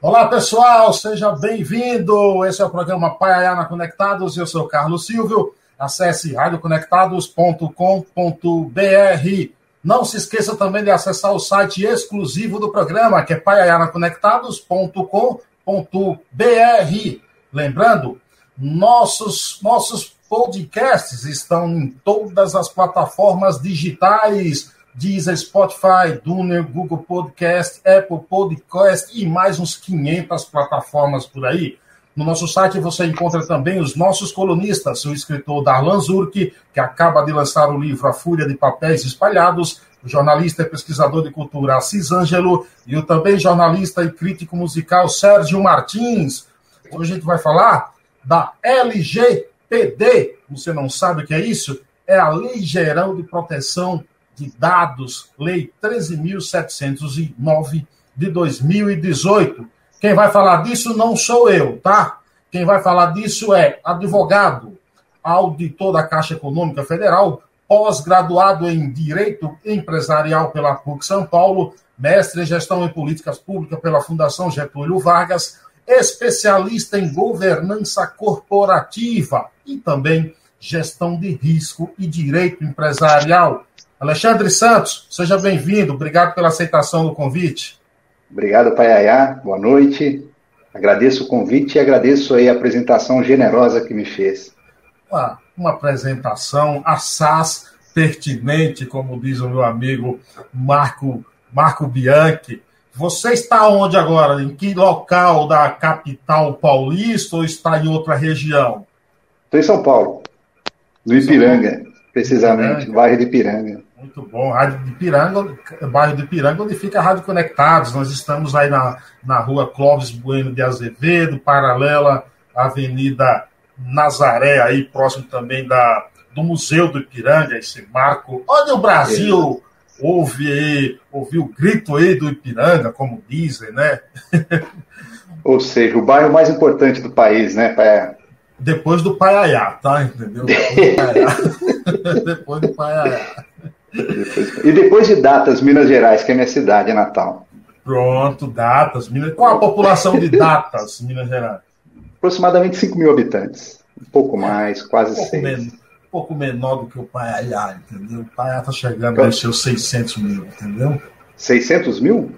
Olá, pessoal, seja bem-vindo. Esse é o programa Paiana Conectados. Eu sou Carlos Silvio. Acesse radioconectados.com.br. Não se esqueça também de acessar o site exclusivo do programa, que é paianaconectados.com.br. Lembrando, nossos, nossos podcasts estão em todas as plataformas digitais Deezer, Spotify, Duner, Google Podcast, Apple Podcast e mais uns 500 plataformas por aí. No nosso site você encontra também os nossos colunistas, o escritor Darlan Zurk, que acaba de lançar o livro A Fúria de Papéis Espalhados, o jornalista e pesquisador de cultura Assis Ângelo e o também jornalista e crítico musical Sérgio Martins. Hoje a gente vai falar da LGPD. Você não sabe o que é isso? É a Lei Geral de Proteção de Dados, Lei 13.709 de 2018. Quem vai falar disso não sou eu, tá? Quem vai falar disso é advogado, auditor da Caixa Econômica Federal, pós-graduado em Direito Empresarial pela PUC São Paulo, mestre em Gestão em Políticas Públicas pela Fundação Getúlio Vargas, especialista em governança corporativa e também gestão de risco e direito empresarial Alexandre Santos, seja bem-vindo. Obrigado pela aceitação do convite. Obrigado, Paiaiá. Boa noite. Agradeço o convite e agradeço aí a apresentação generosa que me fez. Uma, uma apresentação assaz pertinente, como diz o meu amigo Marco, Marco Bianchi. Você está onde agora? Em que local da capital paulista ou está em outra região? Estou em São Paulo, no Ipiranga, precisamente, no bairro de Ipiranga. Muito bom. Rádio de Piranga, bairro de Piranga, onde fica a Rádio Conectados. Nós estamos aí na, na rua Clóvis Bueno de Azevedo, paralela à Avenida Nazaré, aí próximo também da, do Museu do Ipiranga, esse marco. Olha o Brasil ouve aí, ouviu o grito aí do Ipiranga, como dizem, né? Ou seja, o bairro mais importante do país, né, Pé? Depois do Paiaiá, tá? Entendeu? Depois do Paiaiá. Depois do Paiaiá. E depois de Datas, Minas Gerais, que é minha cidade natal. Pronto, Datas. Minas... Qual a população de Datas, Minas Gerais? Aproximadamente 5 mil habitantes. Um pouco mais, quase um pouco 6. Men... Um pouco menor do que o Paiaiá, entendeu? O Paiaiá está chegando aos seus 600 mil, entendeu? 600 mil?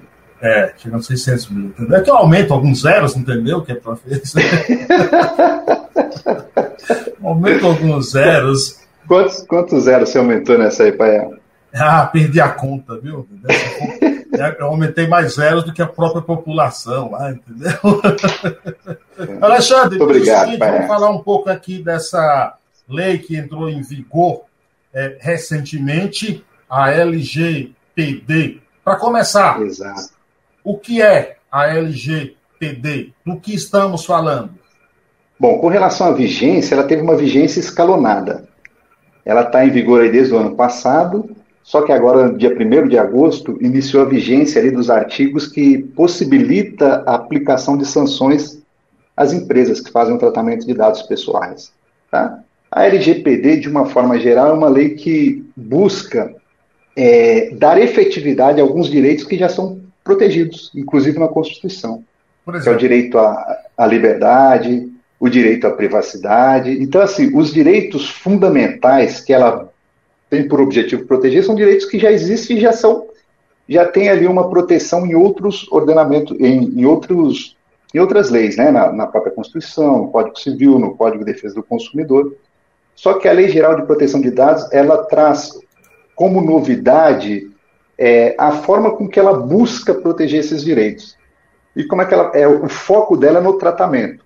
É, chegando a 600 mil, entendeu? É que eu aumento alguns zeros, entendeu? Que é para aumento alguns zeros. Quantos, quantos zeros você aumentou nessa aí, Paiaiá? Ah, perdi a conta, viu? Eu aumentei mais zeros do que a própria população lá, entendeu? Alexandre, Muito obrigado, seguinte, vamos falar um pouco aqui dessa lei que entrou em vigor é, recentemente, a LGPD. Para começar, Exato. o que é a LGPD? Do que estamos falando? Bom, com relação à vigência, ela teve uma vigência escalonada. Ela está em vigor aí desde o ano passado, só que agora, dia 1 de agosto, iniciou a vigência ali dos artigos que possibilita a aplicação de sanções às empresas que fazem o tratamento de dados pessoais. Tá? A LGPD, de uma forma geral, é uma lei que busca é, dar efetividade a alguns direitos que já são protegidos, inclusive na Constituição. Que é o direito à, à liberdade, o direito à privacidade. Então, assim, os direitos fundamentais que ela tem por objetivo proteger são direitos que já existem e já são já tem ali uma proteção em outros ordenamentos, em, em outros em outras leis, né, na, na, própria Constituição, no Código Civil, no Código de Defesa do Consumidor. Só que a Lei Geral de Proteção de Dados ela traz como novidade é, a forma com que ela busca proteger esses direitos e como é que ela é o foco dela é no tratamento.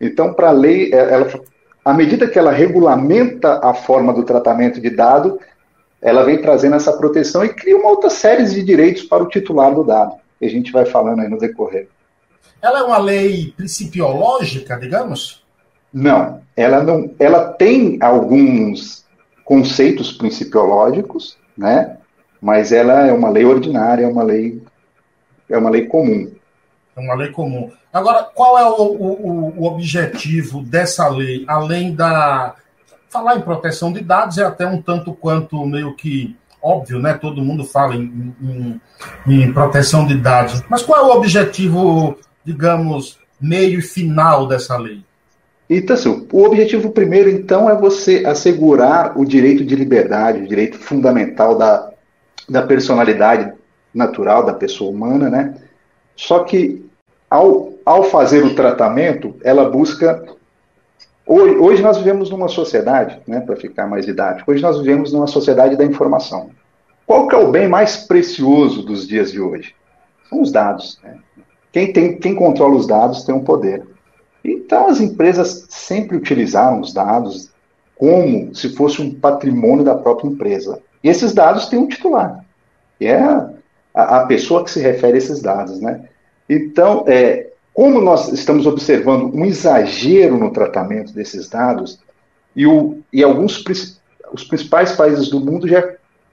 Então, para a lei, é, ela à medida que ela regulamenta a forma do tratamento de dado, ela vem trazendo essa proteção e cria uma outra série de direitos para o titular do dado, que a gente vai falando aí no decorrer. Ela é uma lei principiológica, digamos? Não, ela não, ela tem alguns conceitos principiológicos, né? Mas ela é uma lei ordinária, é uma lei é uma lei comum. É uma lei comum. Agora, qual é o, o, o, objetivo dessa lei, além da. Falar em proteção de dados é até um tanto quanto meio que óbvio, né? Todo mundo fala em, em, em proteção de dados. Mas qual é o objetivo digamos, meio e final dessa lei? Então, assim, o objetivo primeiro, então, é você assegurar o direito de liberdade, o direito fundamental da, da personalidade natural da pessoa humana, né? Só que, ao, ao fazer o tratamento, ela busca. Hoje, nós vivemos numa sociedade, né, para ficar mais didático, hoje nós vivemos numa sociedade da informação. Qual que é o bem mais precioso dos dias de hoje? São os dados. Né? Quem, tem, quem controla os dados tem um poder. Então, as empresas sempre utilizaram os dados como se fosse um patrimônio da própria empresa. E esses dados têm um titular, que é a, a pessoa que se refere a esses dados. Né? Então, é, como nós estamos observando um exagero no tratamento desses dados, e, o, e alguns os principais países do mundo já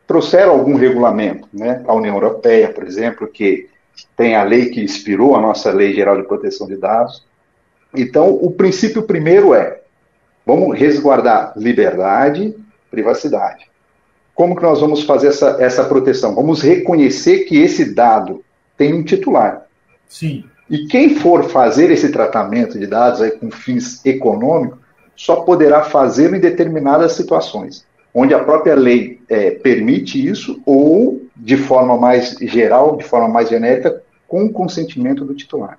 trouxeram algum regulamento, né? A União Europeia, por exemplo, que tem a lei que inspirou a nossa Lei Geral de Proteção de Dados, então, o princípio primeiro é: vamos resguardar liberdade, privacidade. Como que nós vamos fazer essa, essa proteção? Vamos reconhecer que esse dado tem um titular. Sim. E quem for fazer esse tratamento de dados aí com fins econômicos só poderá fazê-lo em determinadas situações, onde a própria lei é, permite isso ou, de forma mais geral, de forma mais genérica, com o consentimento do titular.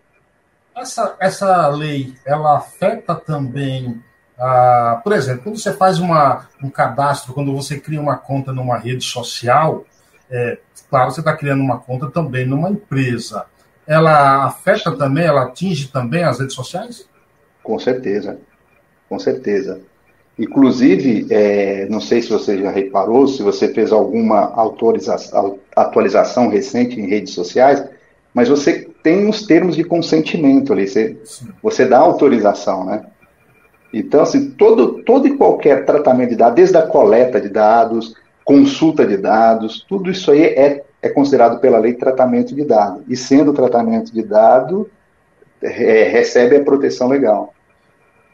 Essa, essa lei, ela afeta também, ah, por exemplo, quando você faz uma, um cadastro, quando você cria uma conta numa rede social, é, claro, você está criando uma conta também numa empresa. Ela afeta também, ela atinge também as redes sociais? Com certeza, com certeza. Inclusive, é, não sei se você já reparou, se você fez alguma atualização recente em redes sociais, mas você tem os termos de consentimento ali, você, você dá autorização, né? Então, assim, todo, todo e qualquer tratamento de dados, desde a coleta de dados, consulta de dados, tudo isso aí é, é considerado pela lei tratamento de dados. E sendo tratamento de dado, é, recebe a proteção legal.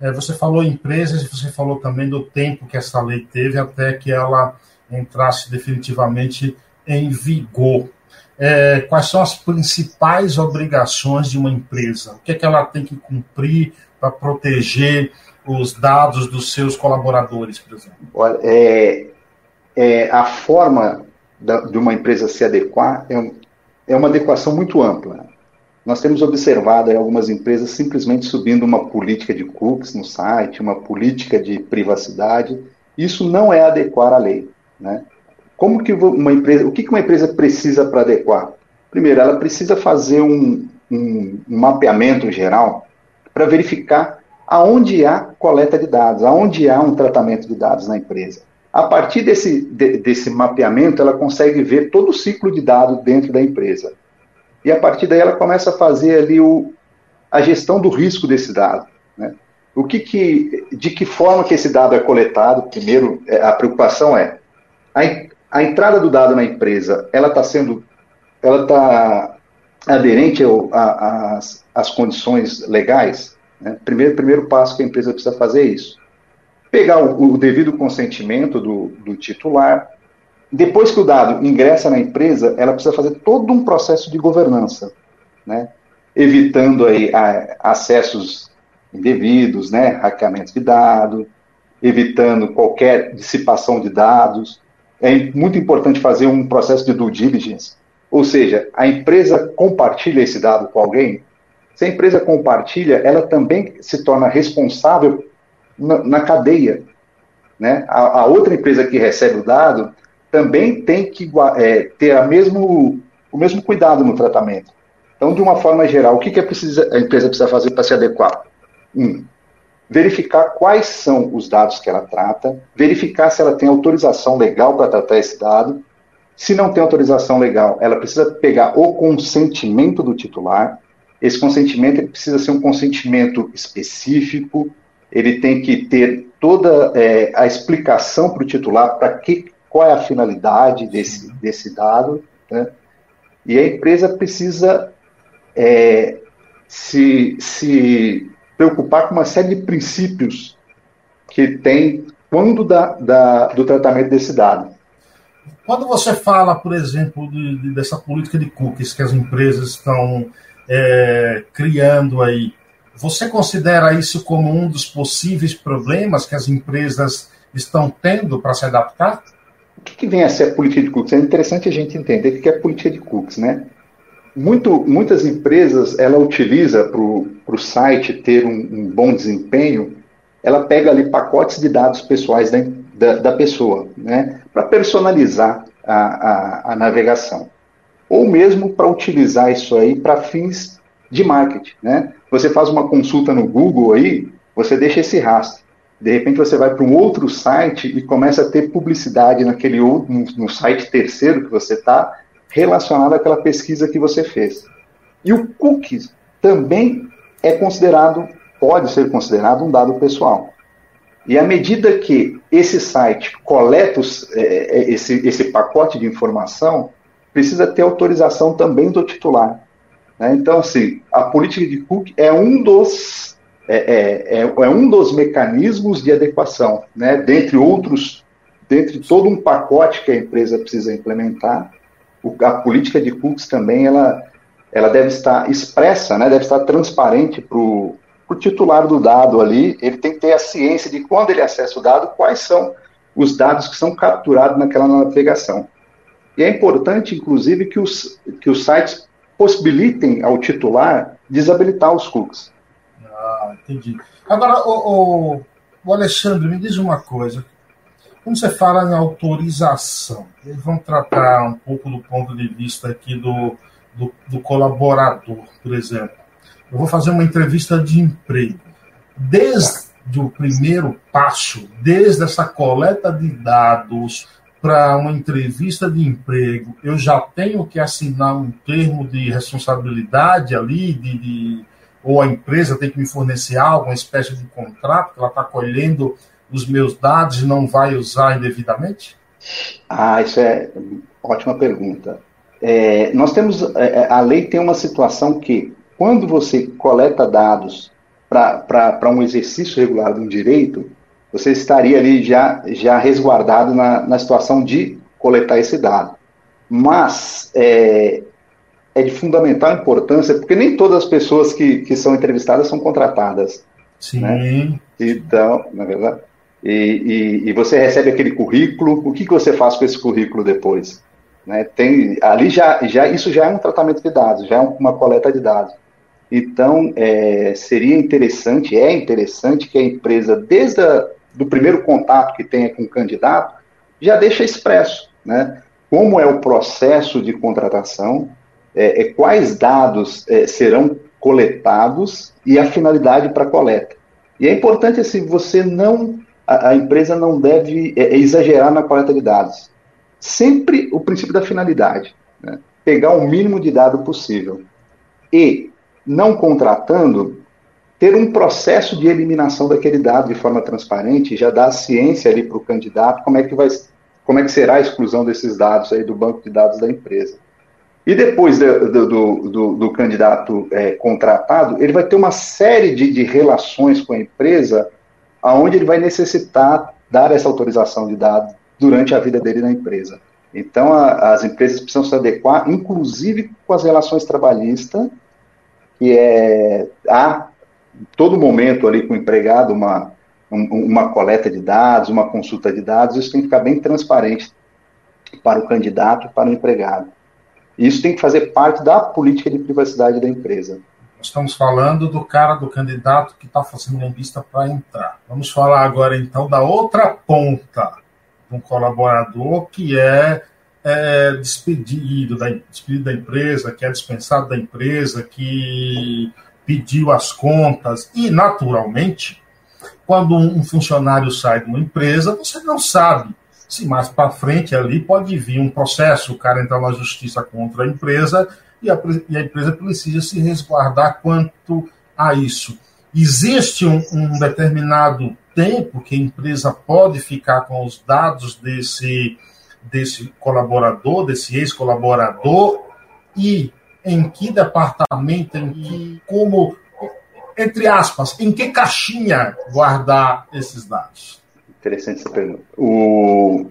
É, você falou em empresas e você falou também do tempo que essa lei teve até que ela entrasse definitivamente em vigor é, quais são as principais obrigações de uma empresa, o que, é que ela tem que cumprir para proteger os dados dos seus colaboradores, por exemplo? Olha, é, é a forma da, de uma empresa se adequar é, é uma adequação muito ampla. Nós temos observado algumas empresas simplesmente subindo uma política de cookies no site, uma política de privacidade. Isso não é adequar à lei. Né? Como que uma empresa, o que uma empresa precisa para adequar? Primeiro, ela precisa fazer um, um, um mapeamento geral para verificar aonde há coleta de dados, aonde há um tratamento de dados na empresa. A partir desse, de, desse mapeamento, ela consegue ver todo o ciclo de dados dentro da empresa. E a partir daí ela começa a fazer ali o, a gestão do risco desse dado. Né? O que que, de que forma que esse dado é coletado? Primeiro, é, a preocupação é a, a entrada do dado na empresa, ela está sendo, ela está aderente às condições legais? Né? Primeiro, primeiro passo que a empresa precisa fazer é isso. Pegar o, o devido consentimento do, do titular. Depois que o dado ingressa na empresa, ela precisa fazer todo um processo de governança, né? evitando aí a, acessos indevidos, né? hackeamento de dados, evitando qualquer dissipação de dados, é muito importante fazer um processo de due diligence, ou seja, a empresa compartilha esse dado com alguém. Se a empresa compartilha, ela também se torna responsável na, na cadeia. Né? A, a, outra empresa que recebe o dado também tem que é, ter a mesmo, o mesmo cuidado no tratamento. Então, de uma forma geral, o que, que a, precisa, a empresa precisa fazer para se adequar? Um, verificar quais são os dados que ela trata, verificar se ela tem autorização legal para tratar esse dado. Se não tem autorização legal, ela precisa pegar o consentimento do titular. Esse consentimento precisa ser um consentimento específico, ele tem que ter toda é, a explicação para o titular para que qual é a finalidade desse, desse dado. Né? E a empresa precisa é, se, se preocupar com uma série de princípios que tem quando da, da, do tratamento desse dado. Quando você fala, por exemplo, de, de, dessa política de cookies que as empresas estão é, criando aí. Você considera isso como um dos possíveis problemas que as empresas estão tendo para se adaptar? O que, que, vem a ser a política de cookies? É interessante a gente entender o que é política de cookies, né? Muito, muitas empresas, ela utiliza para o site ter um, um, bom desempenho, ela pega ali pacotes de dados pessoais da, da, da pessoa, né? Para personalizar a, a, a navegação. Ou mesmo para utilizar isso aí para fins de marketing, né? Você faz uma consulta no Google aí, você deixa esse rastro. De repente você vai para um outro site e começa a ter publicidade naquele outro, no, no site terceiro que você está, relacionado àquela pesquisa que você fez. E o cookies também é considerado, pode ser considerado um dado pessoal. E à medida que esse site coleta os, é, é esse, esse pacote de informação, precisa ter autorização também do titular. Né? Então, assim, a política de cookie é um dos é, é, é, é, um dos mecanismos de adequação, né? dentre outros, dentre todo um pacote que a empresa precisa implementar, o, a política de cookies também ela, ela deve estar expressa, né? deve estar transparente para o titular do dado ali, ele tem que ter a ciência de quando ele acessa o dado, quais são os dados que são capturados naquela navegação. E é importante, inclusive, que os, que os sites possibilitem ao titular desabilitar os cookies. Ah, entendi. Agora, o, o, Alexandre, me diz uma coisa. Quando você fala em autorização, eles vão tratar um pouco do ponto de vista aqui do, do, do colaborador, por exemplo. Eu vou fazer uma entrevista de emprego. Desde o primeiro passo, desde essa coleta de dados para uma entrevista de emprego, eu já tenho que assinar um termo de responsabilidade ali, de, de ou a empresa tem que me fornecer algo, uma espécie de contrato, que ela está colhendo os meus dados e não vai usar indevidamente? Ah, isso é ótima pergunta. É, nós temos, é, é a lei tem uma situação que, quando você coleta dados para um exercício regular de um direito, você estaria ali já, já resguardado na, na situação de coletar esse dado. Mas é, é de fundamental importância, porque nem todas as pessoas que, que são entrevistadas são contratadas. Sim. Né? Então, na verdade. E, e, e, você recebe aquele currículo, o que, que você faz com esse currículo depois? Né? Tem, ali já, já, isso já é um tratamento de dados, já é uma coleta de dados. Então, é, seria interessante, é interessante que a empresa, desde o primeiro contato que tenha com o candidato, já deixe expresso né? como é o processo de contratação, é, é, quais dados é, serão coletados e a finalidade para coleta. E é importante assim, você não, a, a empresa não deve é, é, exagerar na coleta de dados. Sempre o princípio da finalidade, né? pegar o mínimo de dado possível e não contratando ter um processo de eliminação daquele dado de forma transparente, já dá a ciência ali para o candidato como é que vai, como é que será a exclusão desses dados aí do banco de dados da empresa. E depois do, do, do, do candidato é, contratado, ele vai ter uma série de, de relações com a empresa aonde ele vai necessitar dar essa autorização de dados durante a vida dele na empresa. Então, a, as empresas precisam se adequar, inclusive com as relações trabalhistas, que é há todo momento ali com o empregado uma, um, uma coleta de dados, uma consulta de dados, isso tem que ficar bem transparente para o candidato e para o empregado. Isso tem que fazer parte da política de privacidade da empresa. Estamos falando do cara, do candidato que está fazendo uma lista para entrar. Vamos falar agora então da outra ponta, um colaborador que é, é despedido, da, despedido da empresa, que é dispensado da empresa, que pediu as contas e, naturalmente, quando um funcionário sai de uma empresa, você não sabe se mais para frente ali pode vir um processo, o cara entrar na justiça contra a empresa e a, e a empresa precisa se resguardar quanto a isso. Existe um, um, determinado tempo que a empresa pode ficar com os dados desse, desse colaborador, desse ex-colaborador, e em que departamento, em que, como, entre aspas, em que caixinha guardar esses dados? Interessante essa pergunta. O...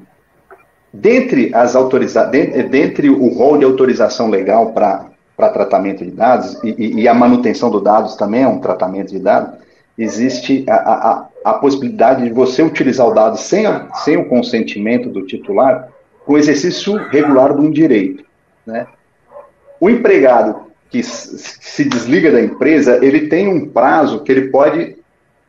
Dentre, as autoriza... dentre o rol de autorização legal para para tratamento de dados, e, e, a manutenção dos dados também é um tratamento de dados, existe a, a, a possibilidade de você utilizar o dado sem, sem o consentimento do titular, com exercício regular de um direito. Né? O empregado que se desliga da empresa, ele tem um prazo que ele pode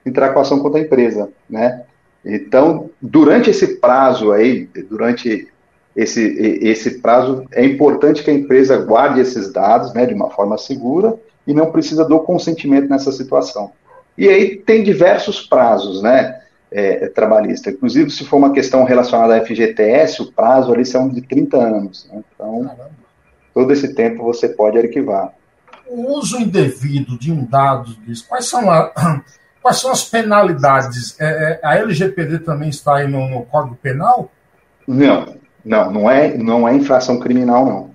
entrar com ação contra a empresa, né? Então, durante esse prazo aí, durante esse, esse prazo, é importante que a empresa guarde esses dados, né, de uma forma segura e não precisa do consentimento nessa situação. E aí tem diversos prazos, né, é, trabalhista. Inclusive, se for uma questão relacionada à FGTS, o prazo ali são de 30 anos. Né? Então, Caramba todo esse tempo você pode arquivar. O uso indevido de um dado disso, quais são, a, quais são as penalidades? É, é, a LGPD também está aí no, no, Código Penal? Não, não, não é, não é infração criminal, não.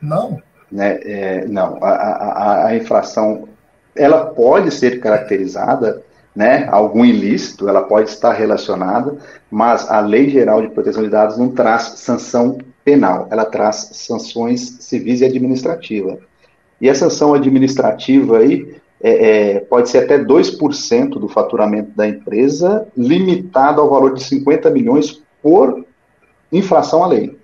Não? Né, é, não, a, a, a infração, ela pode ser caracterizada né, algum ilícito, ela pode estar relacionada, mas a Lei Geral de Proteção de Dados não traz sanção penal, ela traz sanções civis e administrativas. E a sanção administrativa aí é, é, pode ser até 2% do faturamento da empresa, limitado ao valor de 50 milhões por infração à lei.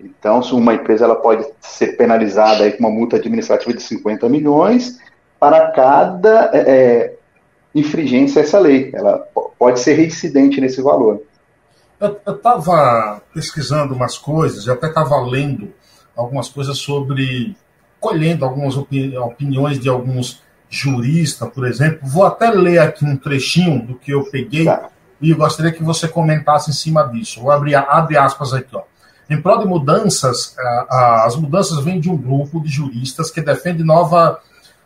Então, se uma empresa ela pode ser penalizada aí com uma multa administrativa de 50 milhões para cada é, é infringência a essa lei. Ela pode ser reincidente nesse valor. Eu estava pesquisando umas coisas, eu até estava lendo algumas coisas sobre, colhendo algumas opini opiniões de alguns juristas, por exemplo. Vou até ler aqui um trechinho do que eu peguei tá. e gostaria que você comentasse em cima disso. Vou abrir abre aspas aqui. Ó. Em prol de mudanças, as mudanças vêm de um grupo de juristas que defende nova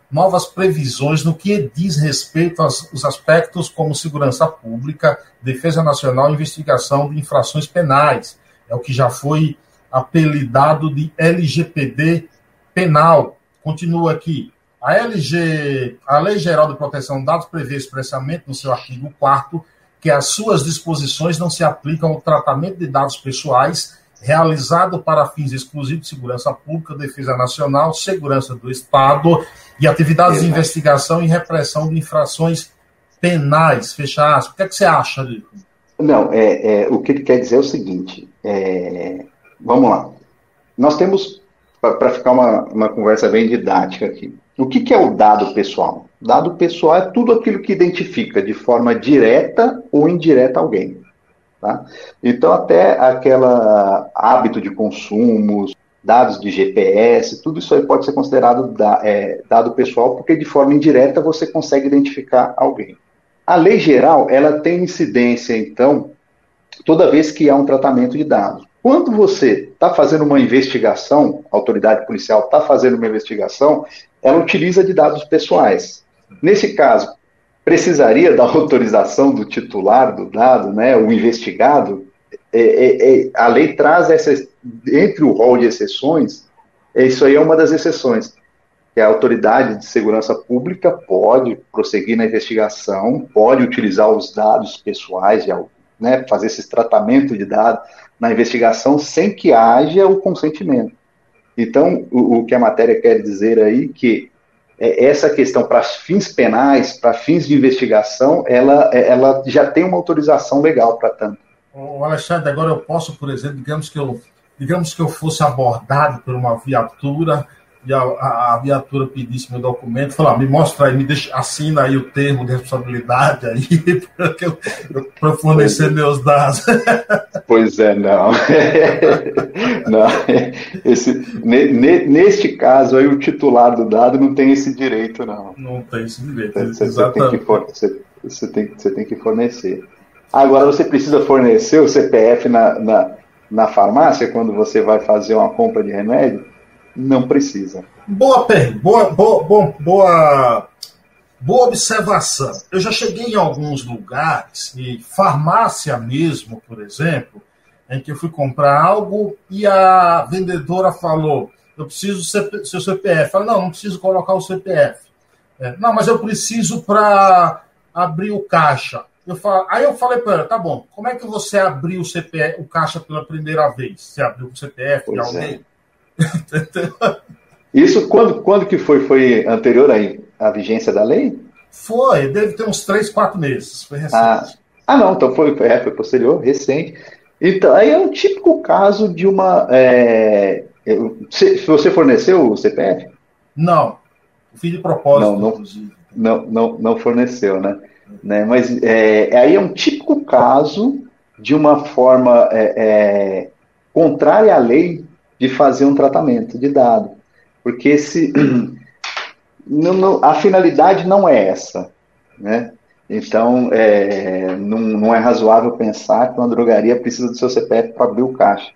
novas previsões no que diz respeito aos, aspectos como segurança pública, defesa nacional e investigação de infrações penais. É o que já foi apelidado de LGPD penal. Continua aqui. A, LG, a Lei Geral de Proteção de Dados prevê expressamente no seu artigo 4 que as suas disposições não se aplicam ao tratamento de dados pessoais realizado para fins exclusivos de segurança pública, defesa nacional, segurança do Estado e atividades de investigação e repressão de infrações penais. Fecha aspas. O que, é que você acha, Lico? Não, é, é, o que ele quer dizer é o seguinte: é, vamos lá. Nós temos, para ficar uma, uma conversa bem didática aqui, o que, que é o dado pessoal? Dado pessoal é tudo aquilo que identifica de forma direta ou indireta alguém. Tá? Então, até aquela hábito de consumo, dados de GPS, tudo isso aí pode ser considerado da, é, dado pessoal, porque de forma indireta você consegue identificar alguém. A lei geral, ela tem incidência, então, toda vez que há um tratamento de dados. Quando você está fazendo uma investigação, a autoridade policial está fazendo uma investigação, ela utiliza de dados pessoais. Nesse caso, precisaria da autorização do titular do dado, né, o investigado, é, é, é, a lei traz essa, entre o rol de exceções, é, isso aí é uma das exceções, que a autoridade de segurança pública pode prosseguir na investigação, pode utilizar os dados pessoais, né, fazer esse tratamento de dados na investigação sem que haja o consentimento. Então, o, o que a matéria quer dizer aí que essa questão para fins penais, para fins de investigação, ela, é, ela já tem uma autorização legal para tanto. O Alexandre, agora eu posso, por exemplo, digamos que eu, digamos que eu fosse abordado por uma viatura e a, a, a viatura pedisse meu documento, falar, me mostra aí, me deixa, assina aí o termo de responsabilidade aí, para fornecer meus dados. Pois é, não. não. Esse, neste caso aí, o titular do dado não tem esse direito, não. Não tem esse direito, você, você tem, que for, você, você, tem, você tem que fornecer. Agora, você precisa fornecer o CPF na, na, na farmácia quando você vai fazer uma compra de remédio? Não precisa. Boa pergunta, boa, boa, boa, boa, boa observação. Eu já cheguei em alguns lugares, e farmácia mesmo, por exemplo, em que eu fui comprar algo e a vendedora falou: Eu preciso do seu CPF. Eu falei, não, não preciso colocar o CPF. É, não, mas eu preciso para abrir o caixa. Eu falo, aí eu falei para ela, tá bom, como é que você abriu o CPF, o caixa pela primeira vez? Você abriu o CPF pois de alguém? É. Isso quando, quando que foi? Foi anterior aí à vigência da lei? Foi, deve ter uns três, quatro meses. Foi recente. Ah, ah não, então foi, é, foi posterior, recente. Então, aí é um típico caso de uma. É, se, você forneceu o CPF? Não. Fiz de propósito, não, não, não, não, não forneceu, né? né? Mas é, aí é um típico caso de uma forma é, é, contrária à lei de fazer um tratamento de dado. Porque se, não, não, a finalidade não é essa. Né? Então, é, não, não, é razoável pensar que uma drogaria precisa do seu CPF para abrir o caixa.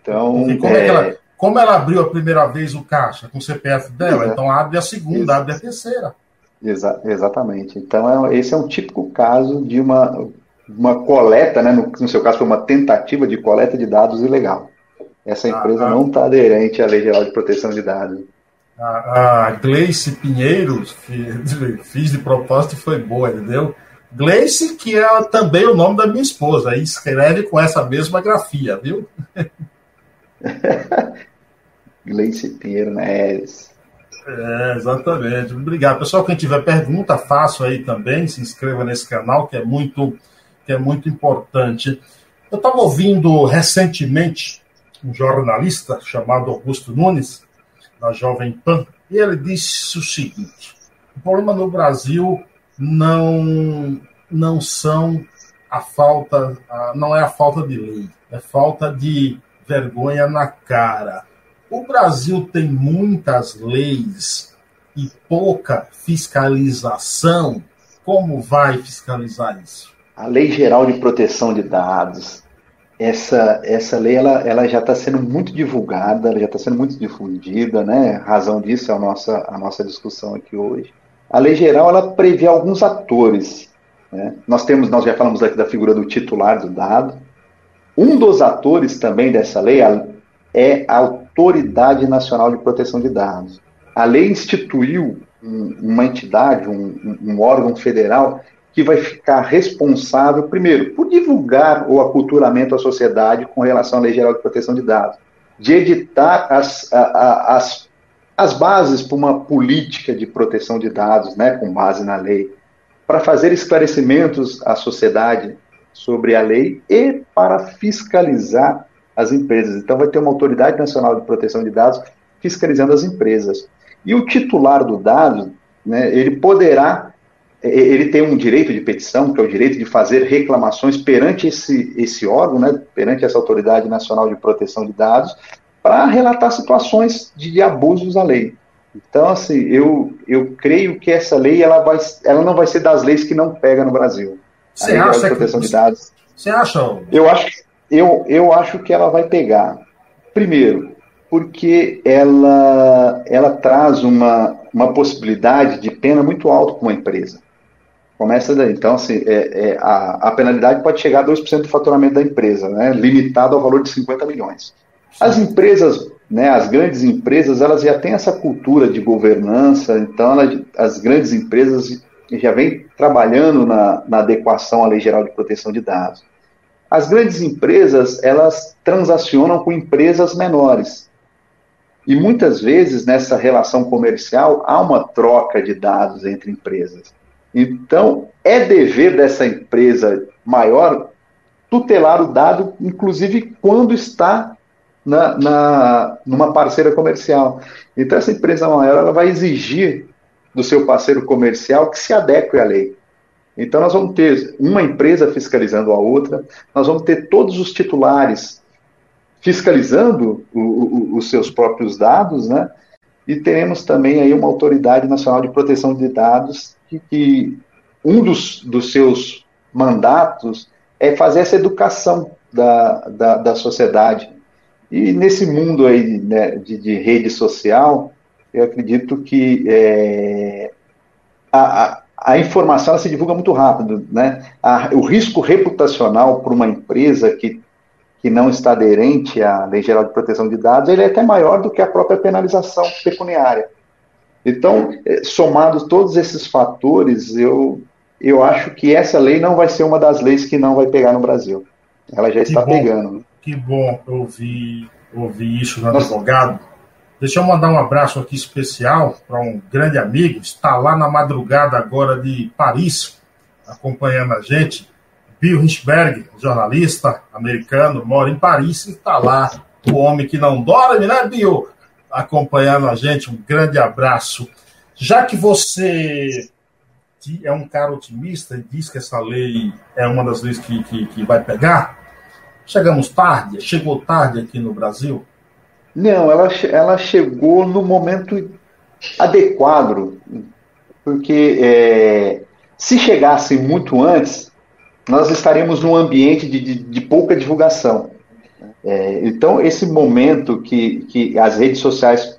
Então, como, é, ela, como, ela, abriu a primeira vez o caixa com o CPF dela, então abre a segunda, abre a terceira. Exa exatamente. Então, é, esse é um típico caso de uma, uma coleta, né? no, no seu caso, foi uma tentativa de coleta de dados ilegal. Essa empresa ah, ah. não está aderente à Lei Geral de Proteção de Dados a, a Gleice Pinheiro, fiz de propósito e foi boa, entendeu? Gleice, que é também o nome da minha esposa, aí escreve com essa mesma grafia, viu? Gleice Pinheiro Neres. É, exatamente. Obrigado. Pessoal, quem tiver pergunta, faço aí também, se inscreva nesse canal, que é muito, que é muito importante. Eu estava ouvindo recentemente um jornalista chamado Augusto Nunes, da Jovem Pan, e ele disse o seguinte: o problema no Brasil não, não são a falta, não é a falta de lei, é falta de vergonha na cara. O Brasil tem muitas leis e pouca fiscalização. Como vai fiscalizar isso? A Lei Geral de Proteção de Dados, essa, essa lei ela, ela já está sendo muito divulgada, ela já está sendo muito difundida, né? Razão disso é a nossa, a nossa discussão aqui hoje. A lei geral ela prevê alguns atores. Né? Nós temos, nós já falamos aqui da figura do titular do dado. Um dos atores também dessa lei é a Autoridade Nacional de Proteção de Dados. A lei instituiu uma entidade, um, um órgão federal que vai ficar responsável, primeiro, por divulgar o aculturamento à sociedade com relação à Lei Geral de Proteção de Dados, de editar as, a, as, as bases para uma política de proteção de dados, né, com base na lei, para fazer esclarecimentos à sociedade sobre a lei e para fiscalizar as empresas. Então, vai ter uma Autoridade Nacional de Proteção de Dados fiscalizando as empresas. E o titular do dado, né, ele poderá ele tem um direito de petição, que é o direito de fazer reclamações perante esse, esse órgão, né, perante essa Autoridade Nacional de Proteção de Dados, para relatar situações de, de, abusos à lei. Então, assim, eu, eu creio que essa lei ela, vai, ela não vai ser das leis que não pega no Brasil. Você acha de proteção que, de dados. Você acha? Eu acho, eu, eu acho que ela vai pegar. Primeiro, porque ela, ela traz uma, uma possibilidade de pena muito alta para uma empresa. Começa daí. Então, assim, é, é, a, a, penalidade pode chegar a 2% do faturamento da empresa, né, limitado ao valor de 50 milhões. As empresas, né, as grandes empresas, elas já têm essa cultura de governança, então elas, as grandes empresas já vêm trabalhando na, na adequação à Lei Geral de Proteção de Dados. As grandes empresas, elas transacionam com empresas menores. E muitas vezes, nessa relação comercial, há uma troca de dados entre empresas. Então, é dever dessa empresa maior tutelar o dado, inclusive quando está na, na, numa parceira comercial. Então, essa empresa maior ela vai exigir do seu parceiro comercial que se adeque à lei. Então, nós vamos ter uma empresa fiscalizando a outra, nós vamos ter todos os titulares fiscalizando o, o, os seus próprios dados, né? E teremos também aí uma autoridade nacional de proteção de dados que, que um dos, dos seus mandatos é fazer essa educação da, da, da sociedade. E nesse mundo aí né, de, de, rede social, eu acredito que é, a, a, informação se divulga muito rápido. Né? A, o risco reputacional para uma empresa que, que não está aderente à Lei Geral de Proteção de Dados, ele é até maior do que a própria penalização pecuniária. Então, eh, somados todos esses fatores, eu, eu acho que essa lei não vai ser uma das leis que não vai pegar no Brasil. Ela já está bom, pegando. Que bom ouvir, ouvir isso do advogado, Deixa eu mandar um abraço aqui especial para um grande amigo, está lá na madrugada agora de Paris, acompanhando a gente. Bill Richberg, jornalista americano, mora em Paris e está lá. O homem que não dorme, né, Bill? Acompanhando a gente. Um grande abraço. Já que você é um cara otimista e diz que essa lei é uma das leis que, que, que vai pegar, chegamos tarde, chegou tarde aqui no Brasil? Não, ela, ela chegou no momento adequado, porque é, se chegasse muito antes, nós estaríamos num ambiente de, de, de pouca divulgação. É, então, esse momento que, que as redes sociais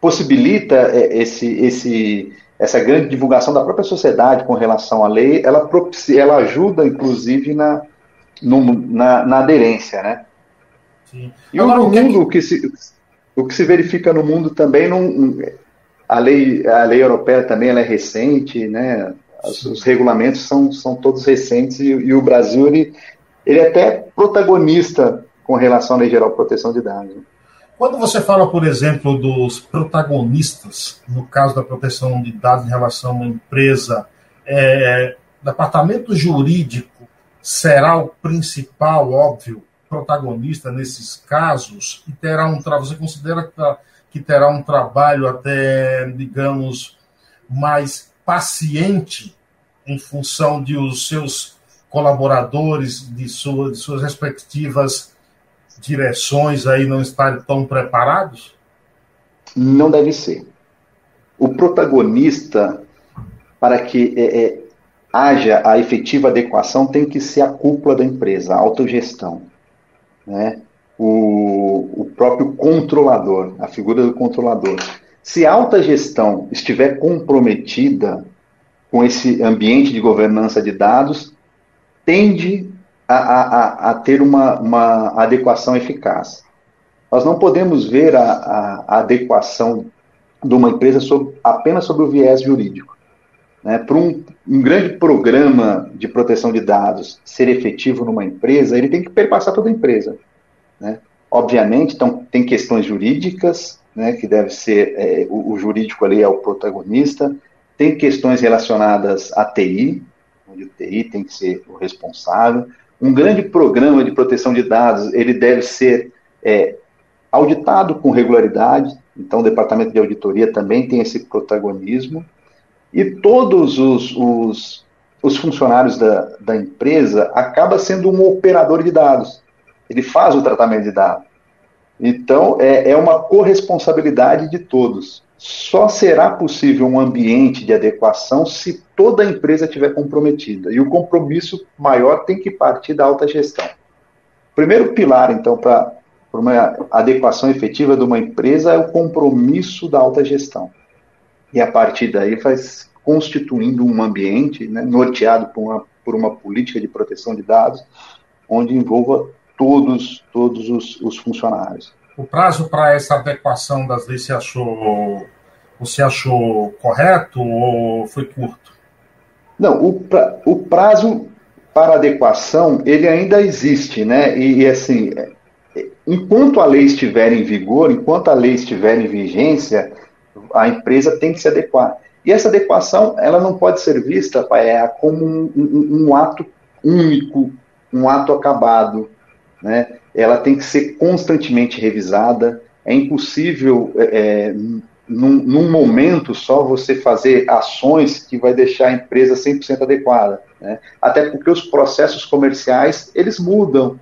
possibilita é, esse, esse, essa grande divulgação da própria sociedade com relação à lei, ela, propicia, ela ajuda, inclusive, na, no, na, na aderência, né? Sim. E Agora, o mundo, o que, se, o que se verifica no mundo também, não, a, lei, a lei europeia também ela é recente, né? Os, os regulamentos são, são todos recentes e, e, o Brasil ele, ele é até protagonista com relação à Lei Geral de Proteção de Dados. Quando você fala, por exemplo, dos protagonistas, no caso da proteção de dados em relação a uma empresa, é, departamento jurídico será o principal, óbvio, protagonista nesses casos e terá um trabalho. Você considera que terá um trabalho até, digamos, mais paciente em função de os seus colaboradores, de, sua, de suas respectivas direções aí não estarem tão preparados? Não deve ser. O protagonista, para que é, é, haja a efetiva adequação, tem que ser a cúpula da empresa, a autogestão né, o, o próprio controlador, a figura do controlador. Se a alta gestão estiver comprometida com esse ambiente de governança de dados, tende a, a, a ter uma, uma, adequação eficaz. Nós não podemos ver a, a adequação de uma empresa sobre, apenas sobre o viés jurídico. Né? Para um, um, grande programa de proteção de dados ser efetivo numa empresa, ele tem que perpassar toda a empresa. Né? Obviamente, então, tem questões jurídicas, né, que deve ser, é, o, o, jurídico ali é o protagonista, tem questões relacionadas à TI, onde o TI tem que ser o responsável. Um grande programa de proteção de dados, ele deve ser é, auditado com regularidade, então o departamento de auditoria também tem esse protagonismo, e todos os, os, os funcionários da, da empresa acaba sendo um operador de dados. Ele faz o tratamento de dados. Então, é, é uma corresponsabilidade de todos. Só será possível um ambiente de adequação se toda a empresa estiver comprometida. E o compromisso maior tem que partir da alta gestão. Primeiro pilar, então, para uma adequação efetiva de uma empresa é o compromisso da alta gestão e a partir daí faz constituindo um ambiente né, norteado por uma, por uma política de proteção de dados, onde envolva todos, todos os, os funcionários. O prazo para essa adequação das leis você achou, você achou correto ou foi curto? Não, o, pra, o prazo para adequação ele ainda existe, né? E, e assim, enquanto a lei estiver em vigor, enquanto a lei estiver em vigência, a empresa tem que se adequar. E essa adequação, ela não pode ser vista é, como um, um, um ato único, um ato acabado. Né? Ela tem que ser constantemente revisada. É impossível, é, é num, num, momento só, você fazer ações que vai deixar a empresa 100% adequada. Né? Até porque os processos comerciais, eles mudam,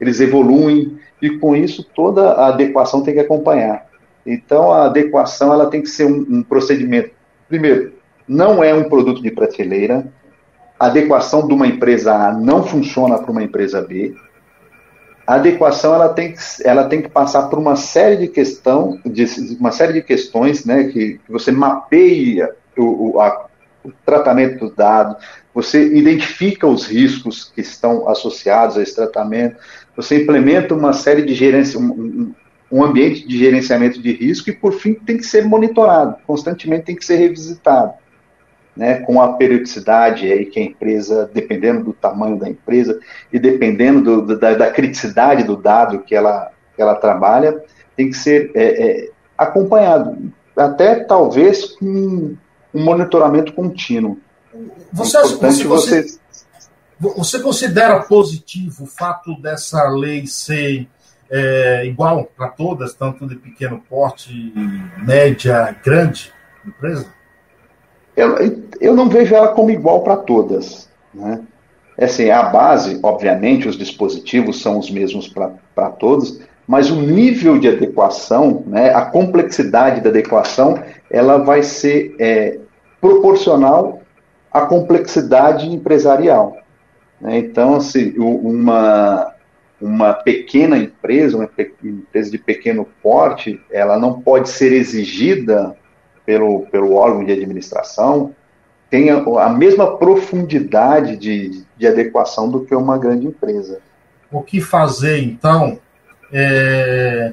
eles evoluem, e com isso toda a adequação tem que acompanhar. Então, a adequação ela tem que ser um, um procedimento. Primeiro, não é um produto de prateleira. A adequação de uma empresa A não funciona para uma empresa B. A adequação ela tem que, ela tem que passar por uma série de questão, de, uma série de questões, né, que, que você mapeia o, o, a, o tratamento do dado, você identifica os riscos que estão associados a esse tratamento, você implementa uma série de gerência, um, um ambiente de gerenciamento de risco e, por fim, tem que ser monitorado, constantemente tem que ser revisitado, né, com a periodicidade aí que a empresa, dependendo do tamanho da empresa e dependendo do, da, da, criticidade do dado que ela, que ela trabalha, tem que ser é, é, acompanhado, até talvez com um monitoramento contínuo. Você, é você, você, você, considera positivo o fato dessa lei ser é, igual para todas, tanto de pequeno porte, média, grande empresa? Eu, eu não vejo ela como igual para todas. Né? É assim, a base, obviamente, os dispositivos são os mesmos para todos, mas o nível de adequação, né, a complexidade da adequação, ela vai ser é, proporcional à complexidade empresarial. Né? Então, assim, uma, uma pequena empresa, uma empresa de pequeno porte, ela não pode ser exigida pelo, pelo órgão de administração, tem a, a mesma profundidade de, de adequação do que uma grande empresa. O que fazer, então, é,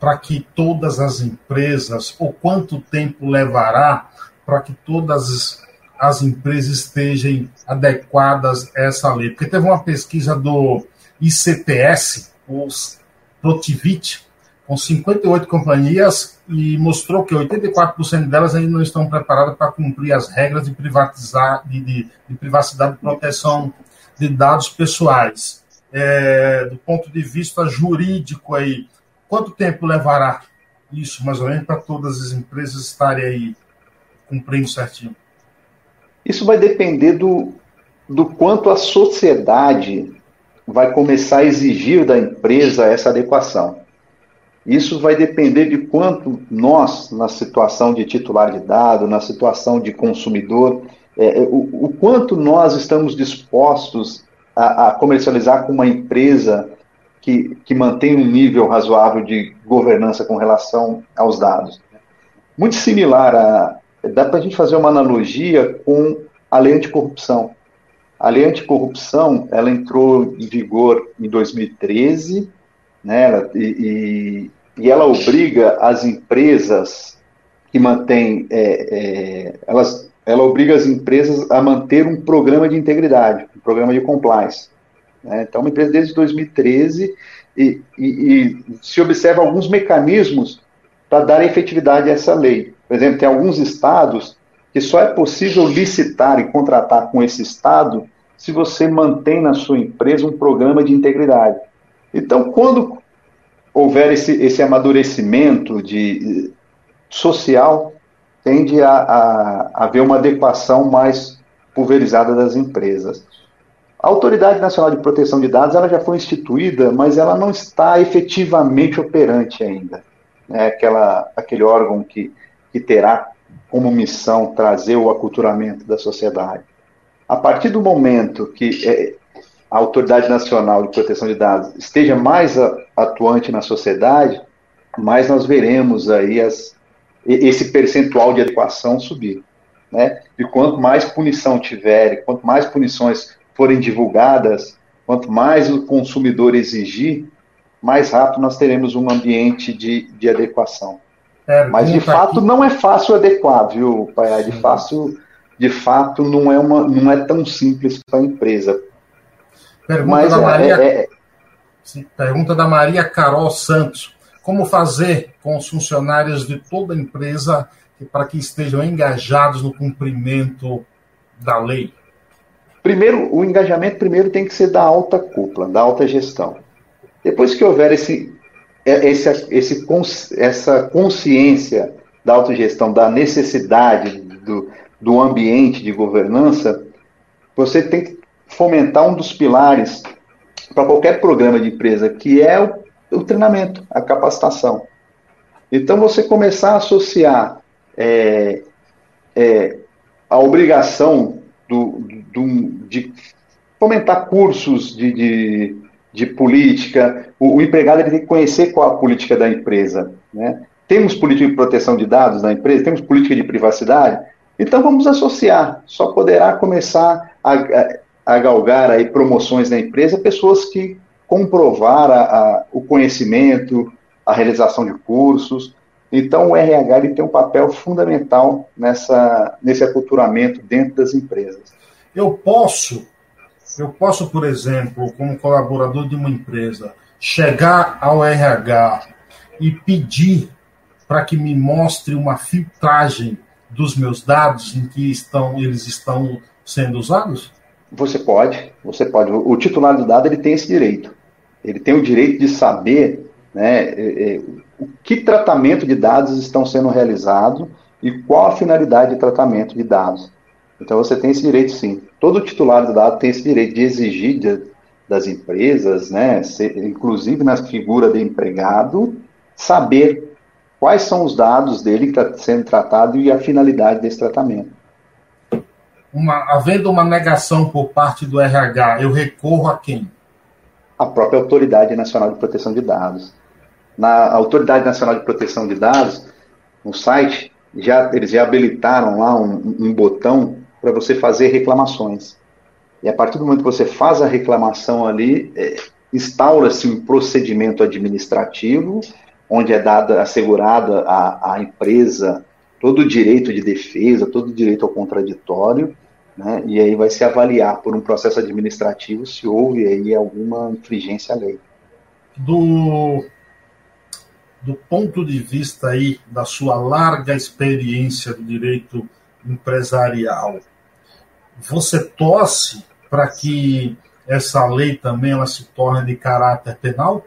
para que todas as empresas, ou quanto tempo levará para que todas as empresas estejam adequadas a essa lei? Porque teve uma pesquisa do ICTS, os Protivit, com 58 companhias e mostrou que 84% delas ainda não estão preparadas para cumprir as regras de, privatizar, de, de, de privacidade e proteção de dados pessoais. É, do ponto de vista jurídico aí, quanto tempo levará isso, mais ou menos, para todas as empresas estarem aí cumprindo certinho? Isso vai depender do, do quanto a sociedade vai começar a exigir da empresa essa adequação. Isso vai depender de quanto nós, na situação de titular de dado, na situação de consumidor, é, é, o, o, quanto nós estamos dispostos a, a, comercializar com uma empresa que, que mantém um nível razoável de governança com relação aos dados. Muito similar a. Dá para a gente fazer uma analogia com a lei anticorrupção. A lei anticorrupção ela entrou em vigor em 2013 né? E, e, e ela obriga as empresas que mantêm, é, é, elas, ela obriga as empresas a manter um programa de integridade, um programa de compliance. Né? Então, uma empresa desde 2013 e, e, e se observa alguns mecanismos para dar efetividade a essa lei. Por exemplo, tem alguns estados que só é possível licitar e contratar com esse estado se você mantém na sua empresa um programa de integridade. Então, quando houver esse, esse amadurecimento de, social, tende a, a, a haver uma adequação mais pulverizada das empresas. A Autoridade Nacional de Proteção de Dados ela já foi instituída, mas ela não está efetivamente operante ainda. É aquela, aquele órgão que, que terá como missão trazer o aculturamento da sociedade. A partir do momento que é, a Autoridade Nacional de Proteção de Dados esteja mais atuante na sociedade, mais nós veremos aí as, esse percentual de adequação subir. Né? E quanto mais punição tiver, quanto mais punições forem divulgadas, quanto mais o consumidor exigir, mais rápido nós teremos um ambiente de, de adequação. É, Mas de fato aqui... não é fácil adequar, viu, Pai? De, fácil, de fato não é, uma, não é tão simples para a empresa. Pergunta Mas, da Maria. É, é... Sim, pergunta da Maria Carol Santos. Como fazer com os funcionários de toda a empresa para que estejam engajados no cumprimento da lei? Primeiro, o engajamento primeiro tem que ser da alta cúpula, da alta gestão. Depois que houver esse, é, esse, esse, essa consciência da autogestão, da necessidade do, do ambiente de governança, você tem que fomentar um dos pilares para qualquer programa de empresa, que é o, o, treinamento, a capacitação. Então, você começar a associar é, é, a obrigação do, do, de fomentar cursos de, de, de política, o, o, empregado tem que conhecer qual a política da empresa. Né? Temos política de proteção de dados na empresa, temos política de privacidade, então vamos associar. Só poderá começar a, a a galgar aí promoções na empresa pessoas que comprovaram a, o conhecimento, a realização de cursos. Então, o RH ele tem um papel fundamental nessa, nesse aculturamento dentro das empresas. Eu posso, eu posso, por exemplo, como colaborador de uma empresa, chegar ao RH e pedir para que me mostre uma filtragem dos meus dados em que estão eles estão sendo usados? Você pode, você pode. O titular do dado ele tem esse direito. Ele tem o direito de saber né, é, é, o que tratamento de dados estão sendo realizados e qual a finalidade de tratamento de dados. Então você tem esse direito sim. Todo titular do dado tem esse direito de exigir de, das empresas, né, se, inclusive na figura de empregado, saber quais são os dados dele que está sendo tratado e a finalidade desse tratamento. Uma, havendo uma negação por parte do RH, eu recorro a quem? A própria Autoridade Nacional de Proteção de Dados. Na Autoridade Nacional de Proteção de Dados, no site, já, eles já habilitaram lá um, um botão para você fazer reclamações. E a partir do momento que você faz a reclamação ali, é, instaura-se um procedimento administrativo, onde é dada, assegurada à, empresa todo o direito de defesa, todo o direito ao contraditório, né, e aí vai se avaliar por um processo administrativo se houve aí alguma infringência à lei. Do, do ponto de vista aí da sua larga experiência do direito empresarial, você torce para que essa lei também ela se torne de caráter penal?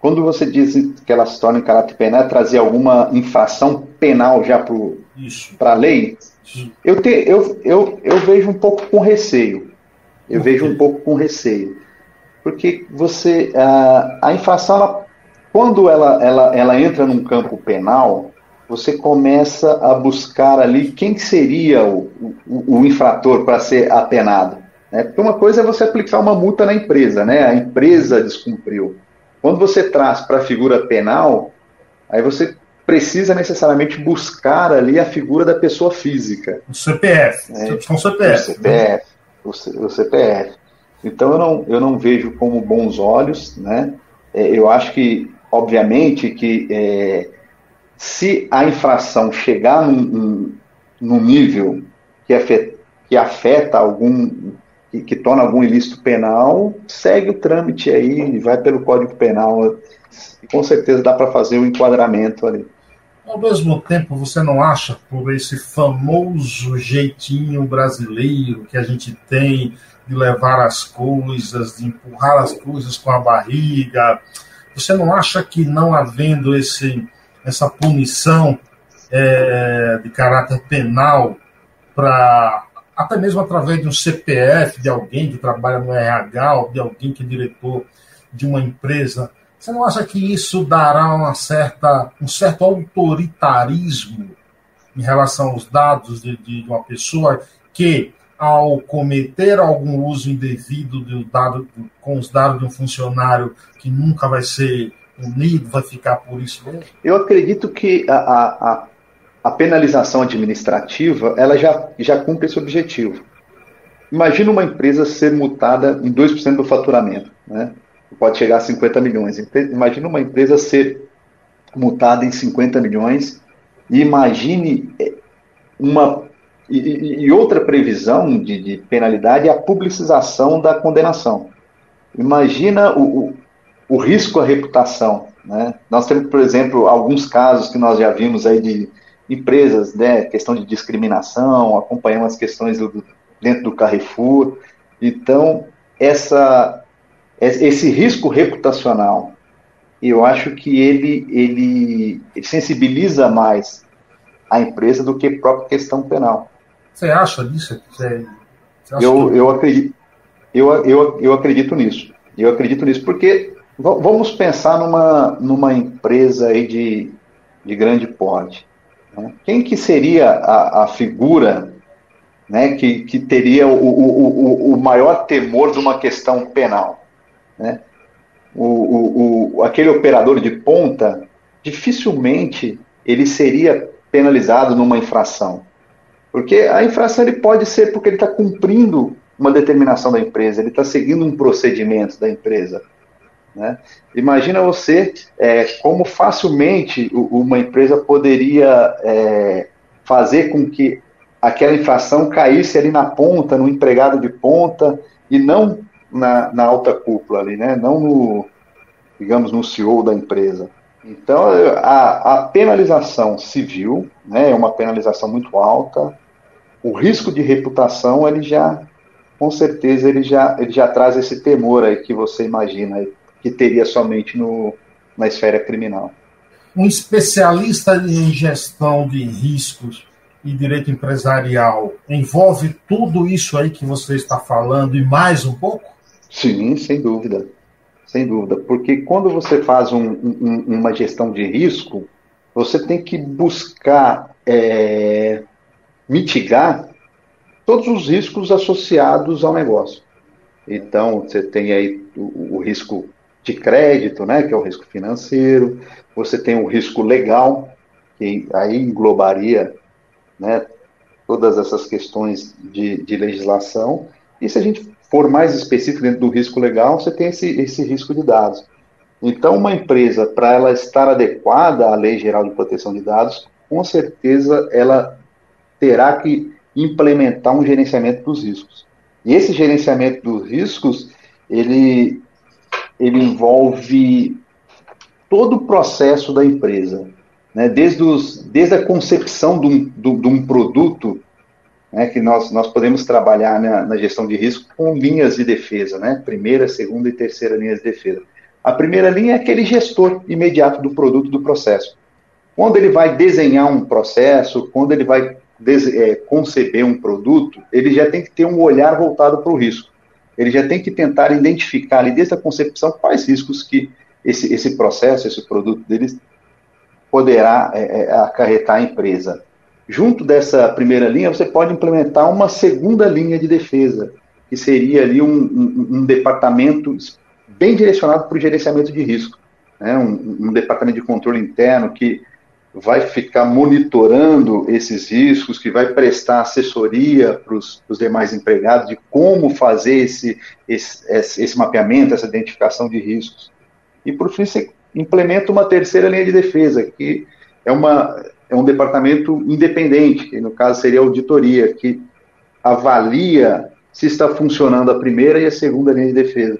Quando você diz que ela se torna de caráter penal, é trazer alguma infração penal já para a lei? Eu, te, eu, eu, eu vejo um pouco com receio. Eu okay. vejo um pouco com receio. Porque você. A, a infração, ela, quando ela, ela, ela entra num campo penal, você começa a buscar ali quem seria o, o, o infrator para ser apenado. Né? Porque uma coisa é você aplicar uma multa na empresa, né? A empresa descumpriu. Quando você traz para a figura penal, aí você precisa necessariamente buscar ali a figura da pessoa física. O CPF. Né? O CPF. O CPF. O, CPF. Então eu não, eu não vejo como bons olhos, né? É, eu acho que, obviamente, que é, se a infração chegar num, num nível que afeta, que afeta algum, que, que, torna algum ilícito penal, segue o trâmite aí, vai pelo Código Penal. Com certeza dá para fazer o um enquadramento ali. Ao mesmo tempo, você não acha, por esse famoso jeitinho brasileiro que a gente tem de levar as coisas, de empurrar as coisas com a barriga, você não acha que não havendo esse, essa punição é, de caráter penal para até mesmo através de um CPF de alguém que trabalha no RH ou de alguém que é diretor de uma empresa, você não acha que isso dará uma certa, um certo autoritarismo em relação aos dados de, de uma pessoa que, ao cometer algum uso indevido do dado, com os dados de um funcionário que nunca vai ser punido, vai ficar por isso mesmo? Eu acredito que a, a, a penalização administrativa ela já, já cumpre esse objetivo. Imagina uma empresa ser multada em 2% do faturamento. Né? Pode chegar a 50 milhões. Imagine uma empresa ser multada em 50 milhões e imagine é, uma e, e outra previsão de, de, penalidade é a publicização da condenação. Imagina o, o, o risco à reputação. Né? Nós temos, por exemplo, alguns casos que nós já vimos aí de empresas, né, questão de discriminação, acompanhamos as questões do, dentro do Carrefour. Então, essa esse risco reputacional, eu acho que ele, ele sensibiliza mais a empresa do que a própria questão penal. Você acha disso? Você, acha eu, que... eu, acredito, eu, eu, eu acredito nisso. Eu acredito nisso, porque vamos pensar numa, numa empresa aí de, de grande porte. Né? Quem que seria a, a figura né, que, que teria o, o, o, o maior temor de uma questão penal? Né? O, o, o, aquele operador de ponta, dificilmente ele seria penalizado numa infração. Porque a infração ele pode ser porque ele está cumprindo uma determinação da empresa, ele está seguindo um procedimento da empresa. Né? Imagina você é, como facilmente uma empresa poderia é, fazer com que aquela infração caísse ali na ponta, no empregado de ponta, e não na, na alta cúpula ali, né? Não no, digamos, no CEO da empresa. Então, a, a penalização civil né, é uma penalização muito alta. O risco de reputação, ele já, com certeza, ele já, ele já traz esse temor aí que você imagina, que teria somente no, na esfera criminal. Um especialista em gestão de riscos e direito empresarial envolve tudo isso aí que você está falando e mais um pouco? Sim, sem dúvida. Sem dúvida. Porque quando você faz um, um, uma gestão de risco, você tem que buscar é, mitigar todos os riscos associados ao negócio. Então, você tem aí o, o risco de crédito, né, que é o risco financeiro, você tem o risco legal, que aí englobaria né, todas essas questões de, de legislação, e se a gente for mais específico dentro do risco legal, você tem esse, esse risco de dados. Então, uma empresa, para ela estar adequada à Lei Geral de Proteção de Dados, com certeza ela terá que implementar um gerenciamento dos riscos. E esse gerenciamento dos riscos, ele, ele envolve todo o processo da empresa, né? desde, os, desde a concepção de um, de, de um produto, né? que nós, nós podemos trabalhar na, na, gestão de risco com linhas de defesa, né? primeira, segunda e terceira linhas de defesa. A primeira linha é aquele gestor imediato do produto, do processo. Quando ele vai desenhar um processo, quando ele vai é, conceber um produto, ele já tem que ter um olhar voltado para o risco. Ele já tem que tentar identificar ali desde a concepção quais riscos que esse, esse processo, esse produto deles poderá é, é, acarretar a empresa. Junto dessa primeira linha, você pode implementar uma segunda linha de defesa, que seria ali um, um, um departamento bem direcionado para o gerenciamento de risco. Né? Um, um, departamento de controle interno que vai ficar monitorando esses riscos, que vai prestar assessoria para os demais empregados de como fazer esse, esse, esse mapeamento, essa identificação de riscos. E, por fim, você implementa uma terceira linha de defesa, que é, uma, é um departamento independente, que no caso seria a auditoria, que avalia se está funcionando a primeira e a segunda linha de defesa.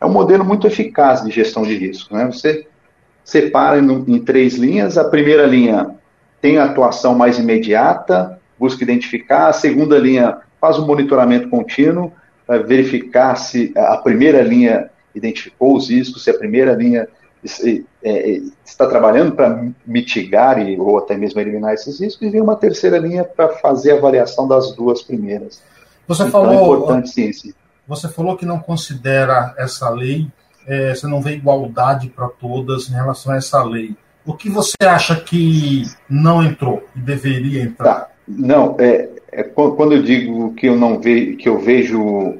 É um modelo muito eficaz de gestão de risco. Né? Você separa em, em três linhas. A primeira linha tem a atuação mais imediata, busca identificar. A segunda linha faz um monitoramento contínuo, verificar se a primeira linha identificou os riscos, se a primeira linha está trabalhando para mitigar e, ou até mesmo eliminar esses riscos, e vem uma terceira linha para fazer a avaliação das duas primeiras. Você então, falou, é importante ciência. Você falou que não considera essa lei, é, você não vê igualdade para todas em relação a essa lei. O que você acha que não entrou e deveria entrar? Tá. Não, é, é, quando eu digo que eu não vejo, que eu vejo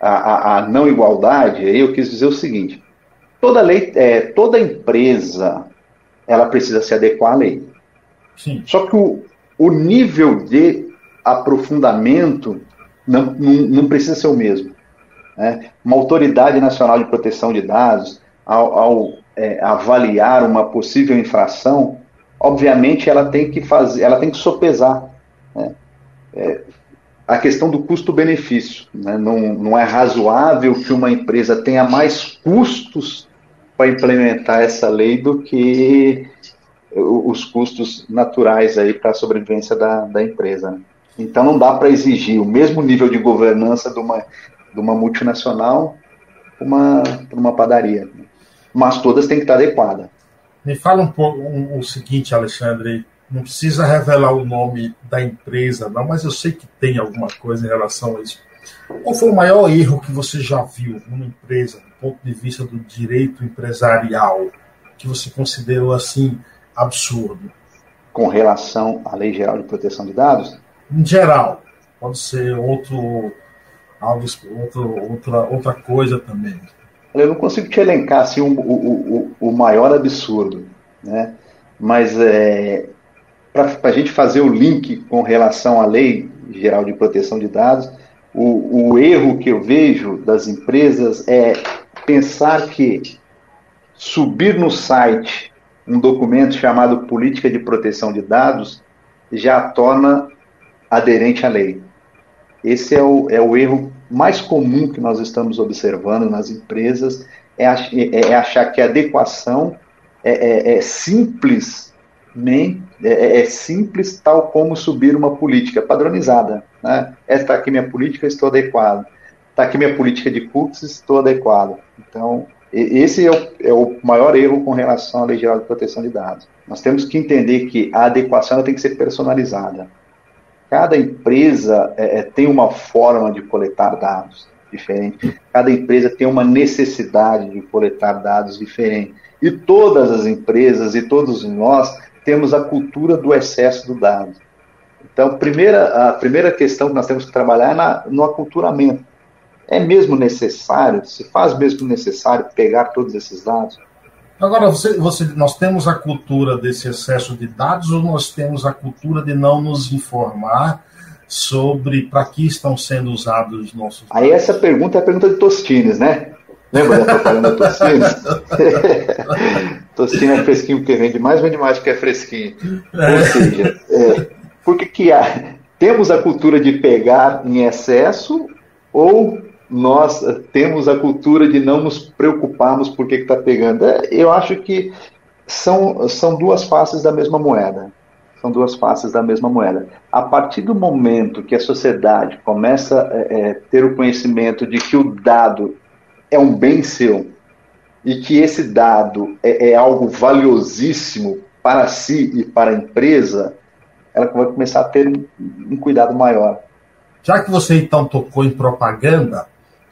a, a, a, não igualdade, aí eu quis dizer o seguinte: toda lei, é, toda empresa, ela precisa se adequar à lei. Sim. Só que o, o nível de aprofundamento não, não, não precisa ser o mesmo. Né? Uma autoridade nacional de proteção de dados, ao, ao é, avaliar uma possível infração, obviamente ela tem que fazer, ela tem que sopesar. Né? É, a questão do custo-benefício. Né? Não, não é razoável que uma empresa tenha mais custos para implementar essa lei do que os custos naturais aí para a sobrevivência da, da empresa. Então não dá para exigir o mesmo nível de governança de uma, de uma multinacional para uma, uma padaria. Mas todas têm que estar adequadas. Me fala um pouco um, o seguinte, Alexandre não precisa revelar o nome da empresa, não, mas eu sei que tem alguma coisa em relação a isso. Qual foi o maior erro que você já viu numa empresa, do ponto de vista do direito empresarial, que você considerou assim absurdo? Com relação à Lei Geral de Proteção de Dados? Em geral. Pode ser outro, algo, outro, outra, outra coisa também. Eu não consigo te elencar assim, o, o, o, o maior absurdo, né? mas é, para a gente fazer o link com relação à Lei Geral de Proteção de Dados, o, o erro que eu vejo das empresas é pensar que subir no site um documento chamado Política de Proteção de Dados já torna aderente à lei. Esse é o, é o erro mais comum que nós estamos observando nas empresas, é, é, é achar que a adequação é, é, é simples, nem é, é, é, simples tal como subir uma política padronizada. Né? Esta aqui minha política, estou adequado. Está aqui minha política de cookies, estou adequado. Então, esse é o, é o, maior erro com relação à Lei Geral de Proteção de Dados. Nós temos que entender que a adequação tem que ser personalizada. Cada empresa é, é, tem uma forma de coletar dados diferente. Cada empresa tem uma necessidade de coletar dados diferente. E todas as empresas e todos nós temos a cultura do excesso do dado. Então, primeira, a primeira questão que nós temos que trabalhar é na, no aculturamento. É mesmo necessário, se faz mesmo necessário pegar todos esses dados? Agora, você, você, nós temos a cultura desse excesso de dados ou nós temos a cultura de não nos informar sobre para que estão sendo usados os nossos dados? Aí essa pergunta é a pergunta de Tostines, né? Lembra da propaganda Tostines? Tostines é fresquinho porque vende mais, vende mais porque é fresquinho. É. Ou seja, é, por que, que há, temos a cultura de pegar em excesso ou nós temos a cultura de não nos preocuparmos por que está pegando. É, eu acho que são, são duas faces da mesma moeda. São duas faces da mesma moeda. A partir do momento que a sociedade começa a é, é, ter o conhecimento de que o dado é um bem seu e que esse dado é, é algo valiosíssimo para si e para a empresa, ela vai começar a ter um, cuidado maior. Já que você então tocou em propaganda,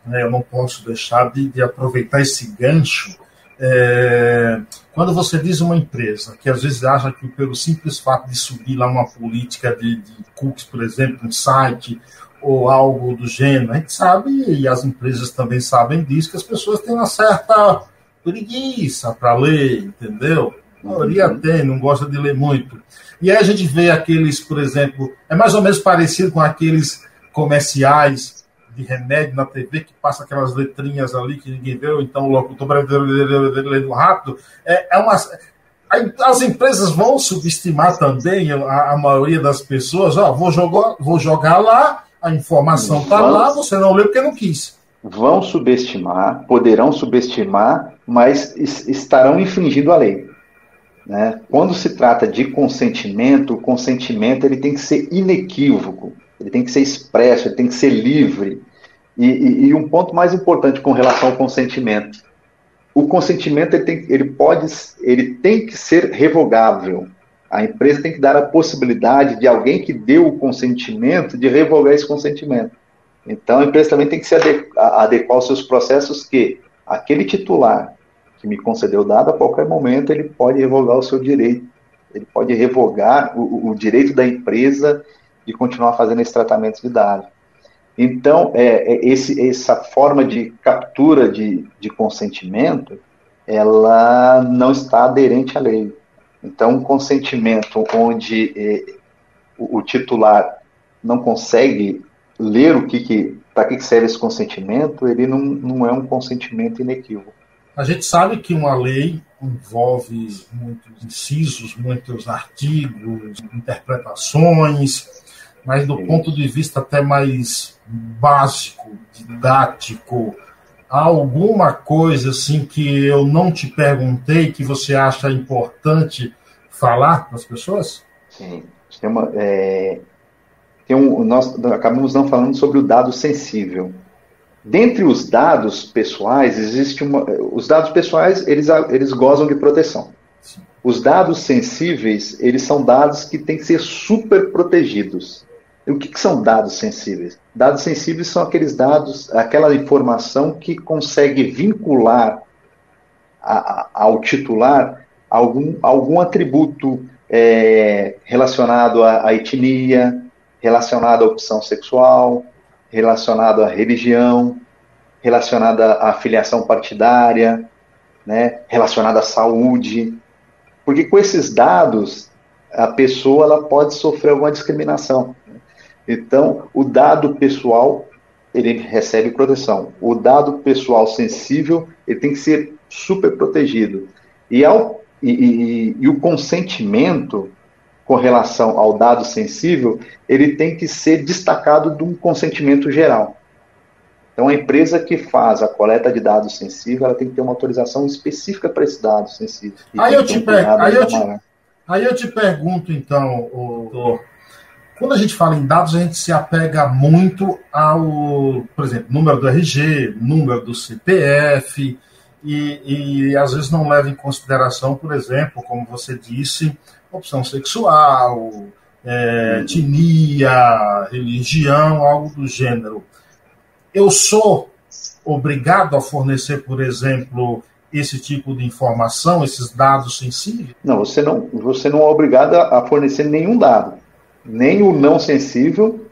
né, eu não posso deixar de, de aproveitar esse gancho. É, quando você diz uma empresa que às vezes acha que pelo simples fato de subir lá uma política de, de cookies, por exemplo, um site ou algo do gênero, a gente sabe, e as empresas também sabem disso, que as pessoas têm uma certa preguiça para ler, entendeu? A maioria uhum. tem, não gosta de ler muito. E aí a gente vê aqueles, por exemplo, é mais ou menos parecido com aqueles comerciais de remédio na TV que passa aquelas letrinhas ali que ninguém vê, ou então o locutor lendo rápido. É, é uma, as empresas vão subestimar também a, a maioria das pessoas. Ó, vou jogar, vou jogar lá, a informação está lá, você não leu porque não quis. Vão subestimar, poderão subestimar, mas estarão infringindo a lei. Né? Quando se trata de consentimento, o consentimento ele tem que ser inequívoco ele tem que ser expresso, ele tem que ser livre. E, e, e um ponto mais importante com relação ao consentimento, o consentimento ele tem, ele pode, ele tem que ser revogável. A empresa tem que dar a possibilidade de alguém que deu o consentimento de revogar esse consentimento. Então a empresa também tem que se adequar, adequar aos seus processos que aquele titular que me concedeu dado, a qualquer momento ele pode revogar o seu direito. Ele pode revogar o, o direito da empresa de continuar fazendo esse tratamento de dados. Então, é, é, esse, essa forma de captura de, de consentimento, ela não está aderente à lei. Então, um consentimento onde é, o, o, titular não consegue ler o que, que para que serve esse consentimento, ele não, não é um consentimento inequívoco. A gente sabe que uma lei envolve muitos incisos, muitos artigos, interpretações, mas do ponto de vista até mais básico, didático, há alguma coisa assim que eu não te perguntei que você acha importante falar para as pessoas? Sim, tem uma, é, tem um, nós acabamos não falando sobre o dado sensível. Dentre os dados pessoais existe uma, os dados pessoais eles eles gozam de proteção. Sim. Os dados sensíveis eles são dados que têm que ser super protegidos. E o que, que, são dados sensíveis? Dados sensíveis são aqueles dados, aquela informação que consegue vincular a, a, ao titular algum, algum atributo é, relacionado à, à, etnia, relacionado à opção sexual, relacionado à religião, relacionado à filiação partidária, né, relacionado à saúde. Porque com esses dados, a pessoa ela pode sofrer alguma discriminação. Então, o dado pessoal ele recebe proteção. O dado pessoal sensível ele tem que ser super protegido. E, ao, e, e, e, o consentimento com relação ao dado sensível ele tem que ser destacado de um consentimento geral. Então, a empresa que faz a coleta de dados sensíveis, ela tem que ter uma autorização específica para esse dado sensível. Aí eu, te um aí, eu te, aí eu te pergunto, então, doutor, quando a gente fala em dados, a gente se apega muito ao, por exemplo, número do RG, número do CPF, e, e às vezes não leva em consideração, por exemplo, como você disse, opção sexual, é, etnia, religião, algo do gênero. Eu sou obrigado a fornecer, por exemplo, esse tipo de informação, esses dados sensíveis? Não, você não, você não é obrigado a fornecer nenhum dado, nem o não sensível,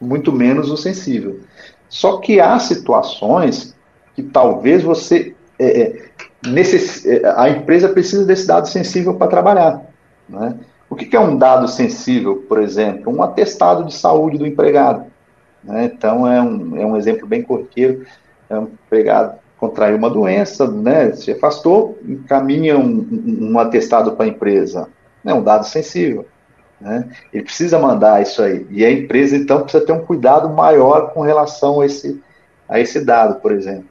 muito menos o sensível. Só que há situações que talvez você é, é necess, é, a empresa precisa desse dado sensível para trabalhar. Né? O que é um dado sensível, por exemplo? Um atestado de saúde do empregado. Né? Então, é um, é um exemplo bem corriqueiro. É um empregado contraiu uma doença, né, se afastou, encaminha um, um atestado para a empresa. É um dado sensível. Né? Ele precisa mandar isso aí. E a empresa, então, precisa ter um cuidado maior com relação a esse, a esse dado, por exemplo.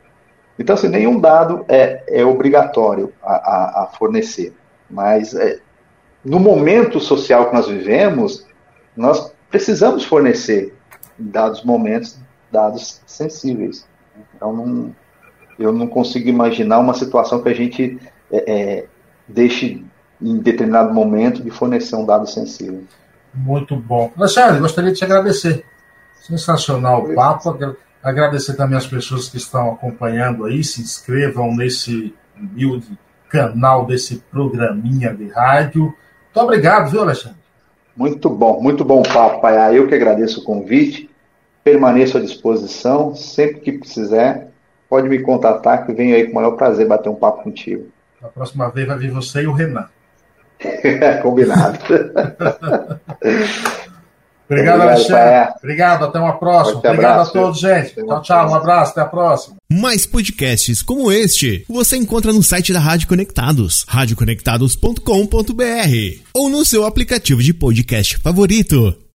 Então, assim, nenhum dado é, é obrigatório a, a, a fornecer. Mas é, no momento social que nós vivemos, nós precisamos fornecer, dados momentos, dados sensíveis. Então, não, eu não consigo imaginar uma situação que a gente é, é, deixe, em determinado momento, de fornecer um dado sensível. Muito bom. Alexandre, gostaria de te agradecer. Sensacional o papo. Agradecer também as pessoas que estão acompanhando aí, se inscrevam nesse humilde canal desse programinha de rádio. Muito obrigado, viu, Alexandre? Muito bom, muito bom papo, Paiá. Eu que agradeço o convite. Permaneço à disposição. Sempre que precisar, pode me contatar, que venho aí com o maior prazer bater um papo contigo. A próxima vez vai vir você e o Renan. Combinado. Obrigado, Alexandre. Obrigado, até uma próxima. Obrigado a todos, gente. Tchau, tchau. Um abraço, até a próxima. Mais podcasts como este você encontra no site da Rádio Conectados, radioconectados.com.br ou no seu aplicativo de podcast favorito.